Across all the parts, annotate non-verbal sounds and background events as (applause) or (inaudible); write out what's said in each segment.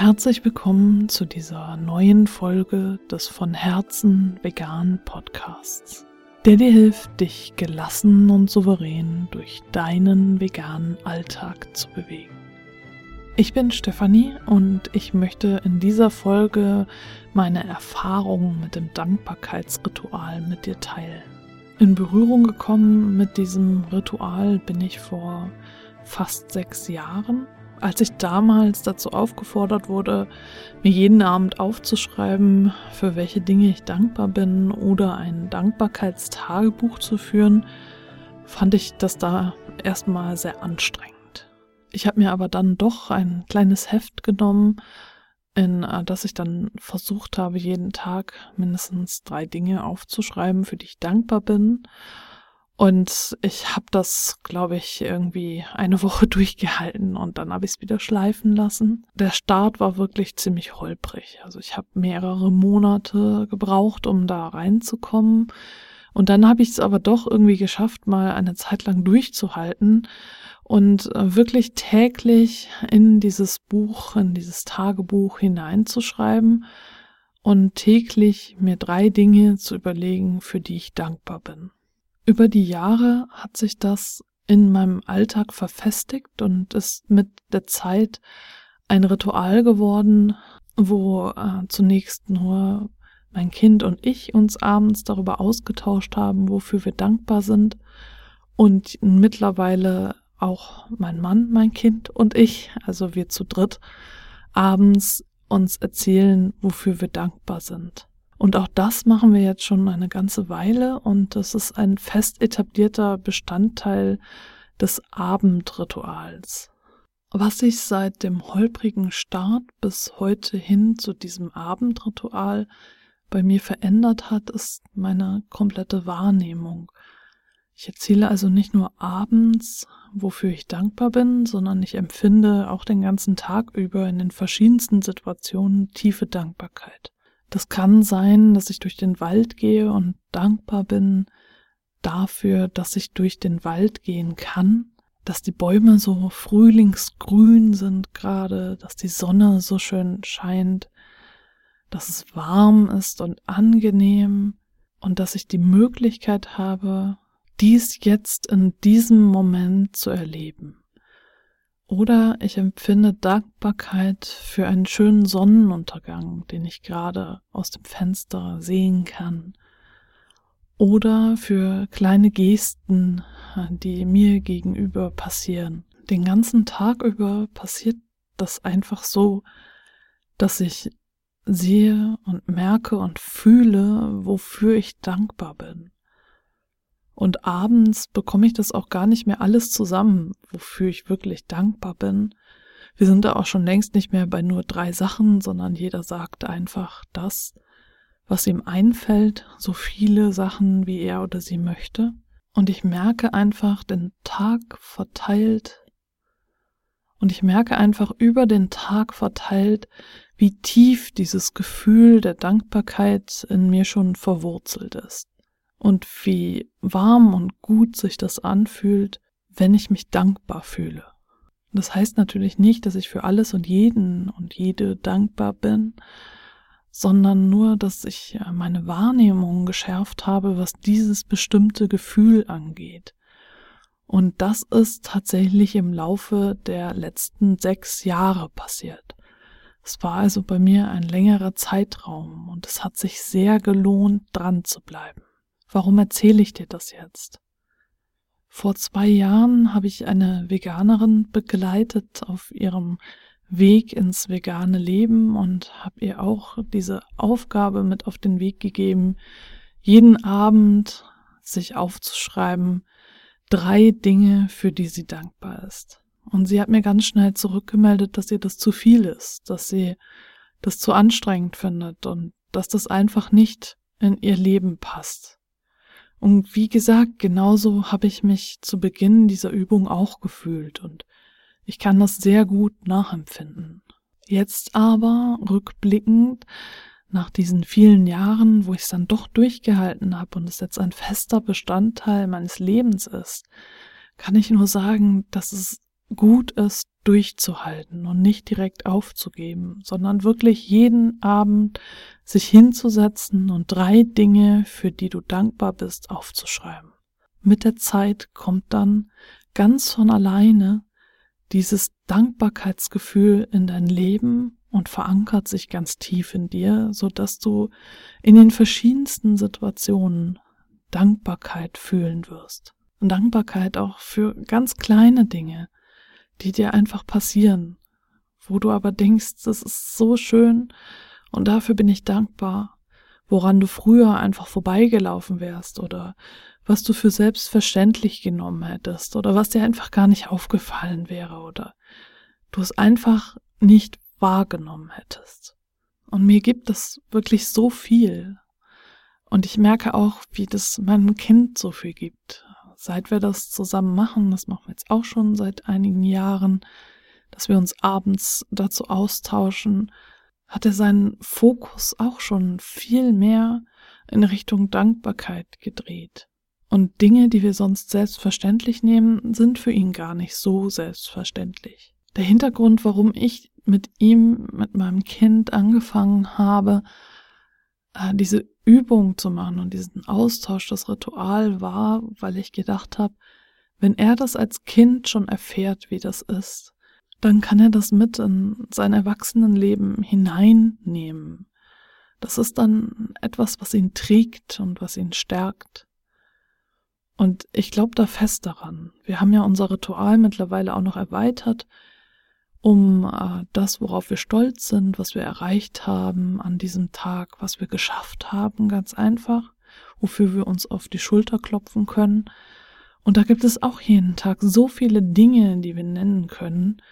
Herzlich willkommen zu dieser neuen Folge des von Herzen vegan Podcasts, der dir hilft, dich gelassen und souverän durch deinen veganen Alltag zu bewegen. Ich bin Stefanie und ich möchte in dieser Folge meine Erfahrungen mit dem Dankbarkeitsritual mit dir teilen. In Berührung gekommen mit diesem Ritual bin ich vor fast sechs Jahren als ich damals dazu aufgefordert wurde, mir jeden Abend aufzuschreiben, für welche Dinge ich dankbar bin oder ein Dankbarkeitstagebuch zu führen, fand ich das da erstmal sehr anstrengend. Ich habe mir aber dann doch ein kleines Heft genommen, in äh, das ich dann versucht habe, jeden Tag mindestens drei Dinge aufzuschreiben, für die ich dankbar bin und ich habe das, glaube ich, irgendwie eine (laughs) Woche durchgehalten und dann habe ich es wieder schleifen lassen. Der Start war wirklich ziemlich holprig. Also ich habe mehrere Monate gebraucht, um da reinzukommen. Und dann habe ich es aber doch irgendwie geschafft, mal eine Zeit lang durchzuhalten und äh, wirklich täglich in dieses Buch, in dieses Tagebuch hineinzuschreiben und täglich mir drei Dinge zu überlegen, für die ich dankbar bin. Über die Jahre hat sich das in meinem Alltag verfestigt und ist mit der Zeit ein Ritual geworden, wo äh, zunächst nur mein Kind und ich uns abends darüber ausgetauscht haben, wofür wir dankbar sind und mittlerweile auch mein Mann, mein Kind und ich, also wir zu dritt, abends uns erzählen, wofür wir dankbar sind. Und auch das machen wir jetzt schon eine ganze Weile und das ist ein fest etablierter Bestandteil des Abendrituals. Was sich seit dem holprigen Start bis heute hin zu diesem Abendritual bei mir verändert hat, ist meine komplette Wahrnehmung. Ich erzähle also nicht nur abends, wofür ich dankbar bin, sondern ich empfinde auch den ganzen Tag über in den verschiedensten Situationen tiefe Dankbarkeit. Das kann sein, dass ich durch den Wald gehe und dankbar bin dafür, dass ich durch den Wald gehen kann, dass die Bäume so frühlingsgrün sind gerade, dass die Sonne so schön scheint, dass es warm ist und angenehm und dass ich die Möglichkeit habe, dies jetzt in diesem Moment zu erleben. Oder ich empfinde Dankbarkeit für einen schönen Sonnenuntergang, den ich gerade aus dem Fenster sehen kann. Oder für kleine Gesten, die mir gegenüber passieren. Den ganzen Tag über passiert das einfach so, dass ich sehe und merke und fühle, wofür ich dankbar bin. Und abends bekomme ich das auch gar nicht mehr alles zusammen, wofür ich wirklich dankbar bin. Wir sind da auch schon längst nicht mehr bei nur drei Sachen, sondern jeder sagt einfach das, was ihm einfällt, so viele Sachen, wie er oder sie möchte. Und ich merke einfach den Tag verteilt und ich merke einfach über den Tag verteilt, wie tief dieses Gefühl der Dankbarkeit in mir schon verwurzelt ist und wie warm und gut sich das anfühlt, wenn ich mich dankbar fühle. Das heißt natürlich nicht, dass ich für alles und jeden und jede dankbar bin, sondern nur, dass ich äh, meine Wahrnehmung geschärft habe, was dieses bestimmte Gefühl angeht. Und das ist tatsächlich im Laufe der letzten sechs Jahre passiert. Es war also bei mir ein längerer Zeitraum und es hat sich sehr gelohnt, dran zu bleiben. Warum erzähle ich dir das jetzt? Vor zwei Jahren habe ich eine Veganerin begleitet auf ihrem Weg ins vegane Leben und habe ihr auch diese Aufgabe mit auf den Weg gegeben, jeden Abend sich aufzuschreiben, drei Dinge, für die sie dankbar ist. Und sie hat mir ganz schnell zurückgemeldet, dass ihr das zu viel ist, dass sie das zu anstrengend findet und dass das einfach nicht in ihr Leben passt. Und wie gesagt, genauso habe ich mich zu Beginn dieser Übung auch gefühlt und ich kann das sehr gut nachempfinden. Jetzt aber, rückblickend, nach diesen vielen Jahren, wo ich es dann doch durchgehalten habe und es jetzt ein fester Bestandteil meines Lebens ist, kann ich nur sagen, dass es gut ist, durchzuhalten und nicht direkt aufzugeben, sondern wirklich jeden Abend sich hinzusetzen und drei Dinge, für die du dankbar bist, aufzuschreiben. Mit der Zeit kommt dann ganz von alleine dieses Dankbarkeitsgefühl in dein Leben und verankert sich ganz tief in dir, so dass du in den verschiedensten Situationen Dankbarkeit fühlen wirst. Und Dankbarkeit auch für ganz kleine Dinge, die dir einfach passieren, wo du aber denkst, das ist so schön und dafür bin ich dankbar, woran du früher einfach vorbeigelaufen wärst oder was du für selbstverständlich genommen hättest oder was dir einfach gar nicht aufgefallen wäre oder du es einfach nicht wahrgenommen hättest. Und mir gibt es wirklich so viel. Und ich merke auch, wie das meinem Kind so viel gibt seit wir das zusammen machen, das machen wir jetzt auch schon seit einigen Jahren, dass wir uns abends dazu austauschen, hat er seinen Fokus auch schon viel mehr in Richtung Dankbarkeit gedreht. Und Dinge, die wir sonst selbstverständlich nehmen, sind für ihn gar nicht so selbstverständlich. Der Hintergrund, warum ich mit ihm, mit meinem Kind angefangen habe, diese Übung zu machen und diesen Austausch, das Ritual war, weil ich gedacht habe, wenn er das als Kind schon erfährt, wie das ist, dann kann er das mit in sein Erwachsenenleben hineinnehmen. Das ist dann etwas, was ihn trägt und was ihn stärkt. Und ich glaube da fest daran. Wir haben ja unser Ritual mittlerweile auch noch erweitert um äh, das, worauf wir stolz sind, was wir erreicht haben an diesem Tag, was wir geschafft haben, ganz einfach, wofür wir uns auf die Schulter klopfen können. Und da gibt es auch jeden Tag so viele Dinge, die wir nennen können,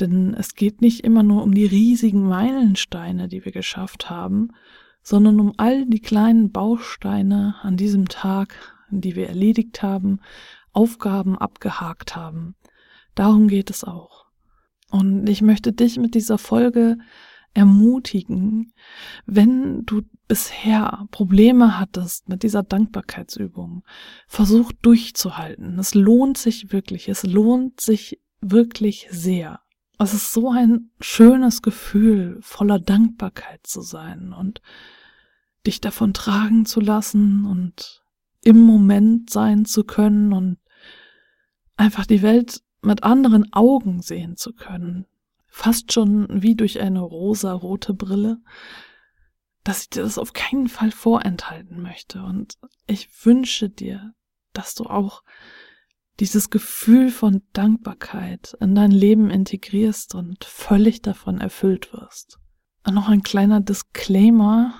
denn es geht nicht immer nur um die riesigen Meilensteine, die wir geschafft haben, sondern um all die kleinen Bausteine an diesem Tag, die wir erledigt haben, Aufgaben abgehakt haben. Darum geht es auch. Und ich möchte dich mit dieser Folge ermutigen, wenn du bisher Probleme hattest mit dieser Dankbarkeitsübung, versuch durchzuhalten. Es lohnt sich wirklich, es lohnt sich wirklich sehr. Es ist so ein schönes Gefühl, voller Dankbarkeit zu sein und dich davon tragen zu lassen und im Moment sein zu können und einfach die Welt mit anderen Augen sehen zu können, fast schon wie durch eine rosa-rote Brille, dass ich dir das auf keinen Fall vorenthalten möchte. Und ich wünsche dir, dass du auch dieses Gefühl von Dankbarkeit in dein Leben integrierst und völlig davon erfüllt wirst. Und noch ein kleiner Disclaimer.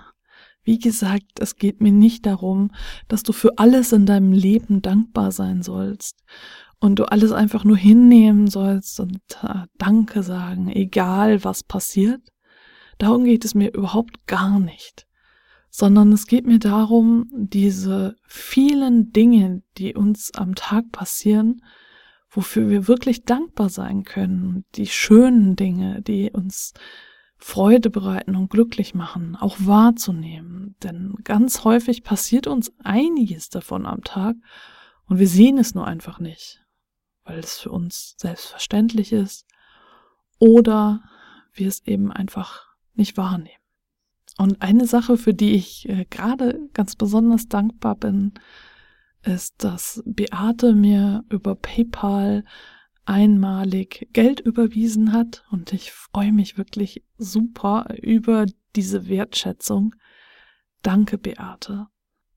Wie gesagt, es geht mir nicht darum, dass du für alles in deinem Leben dankbar sein sollst und du alles einfach nur hinnehmen sollst und äh, Danke sagen, egal was passiert. Darum geht es mir überhaupt gar nicht, sondern es geht mir darum, diese vielen Dinge, die uns am Tag passieren, wofür wir wirklich dankbar sein können, die schönen Dinge, die uns Freude bereiten und glücklich machen, auch wahrzunehmen. Denn ganz häufig passiert uns einiges davon am Tag und wir sehen es nur einfach nicht weil es für uns selbstverständlich ist oder wir es eben einfach nicht wahrnehmen. Und eine Sache, für die ich äh, gerade ganz besonders dankbar bin, ist, dass Beate mir über PayPal einmalig Geld überwiesen hat und ich freue mich wirklich super über diese Wertschätzung. Danke, Beate.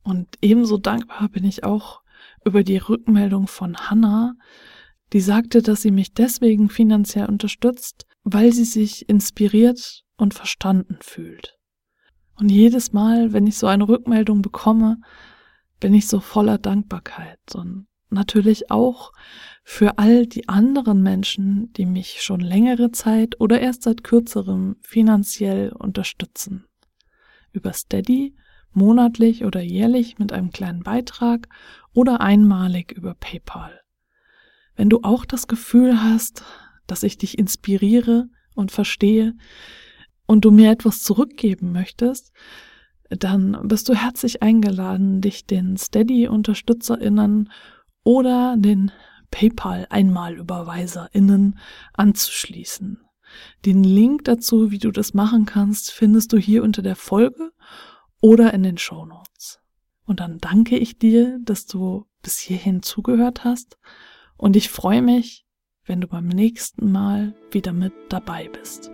Und ebenso dankbar bin ich auch über die Rückmeldung von Hannah, die sagte, dass sie mich deswegen finanziell unterstützt, weil sie sich inspiriert und verstanden fühlt. Und jedes Mal, wenn ich so eine Rückmeldung bekomme, bin ich so voller Dankbarkeit und natürlich auch für all die anderen Menschen, die mich schon längere Zeit oder erst seit kürzerem finanziell unterstützen. Über Steady, monatlich oder jährlich mit einem kleinen Beitrag oder einmalig über PayPal. Wenn du auch das Gefühl hast, dass ich dich inspiriere und verstehe und du mir etwas zurückgeben möchtest, dann bist du herzlich eingeladen, dich den Steady-UnterstützerInnen oder den PayPal-EinmalüberweiserInnen anzuschließen. Den Link dazu, wie du das machen kannst, findest du hier unter der Folge oder in den Show Notes. Und dann danke ich dir, dass du bis hierhin zugehört hast und ich freue mich, wenn du beim nächsten Mal wieder mit dabei bist.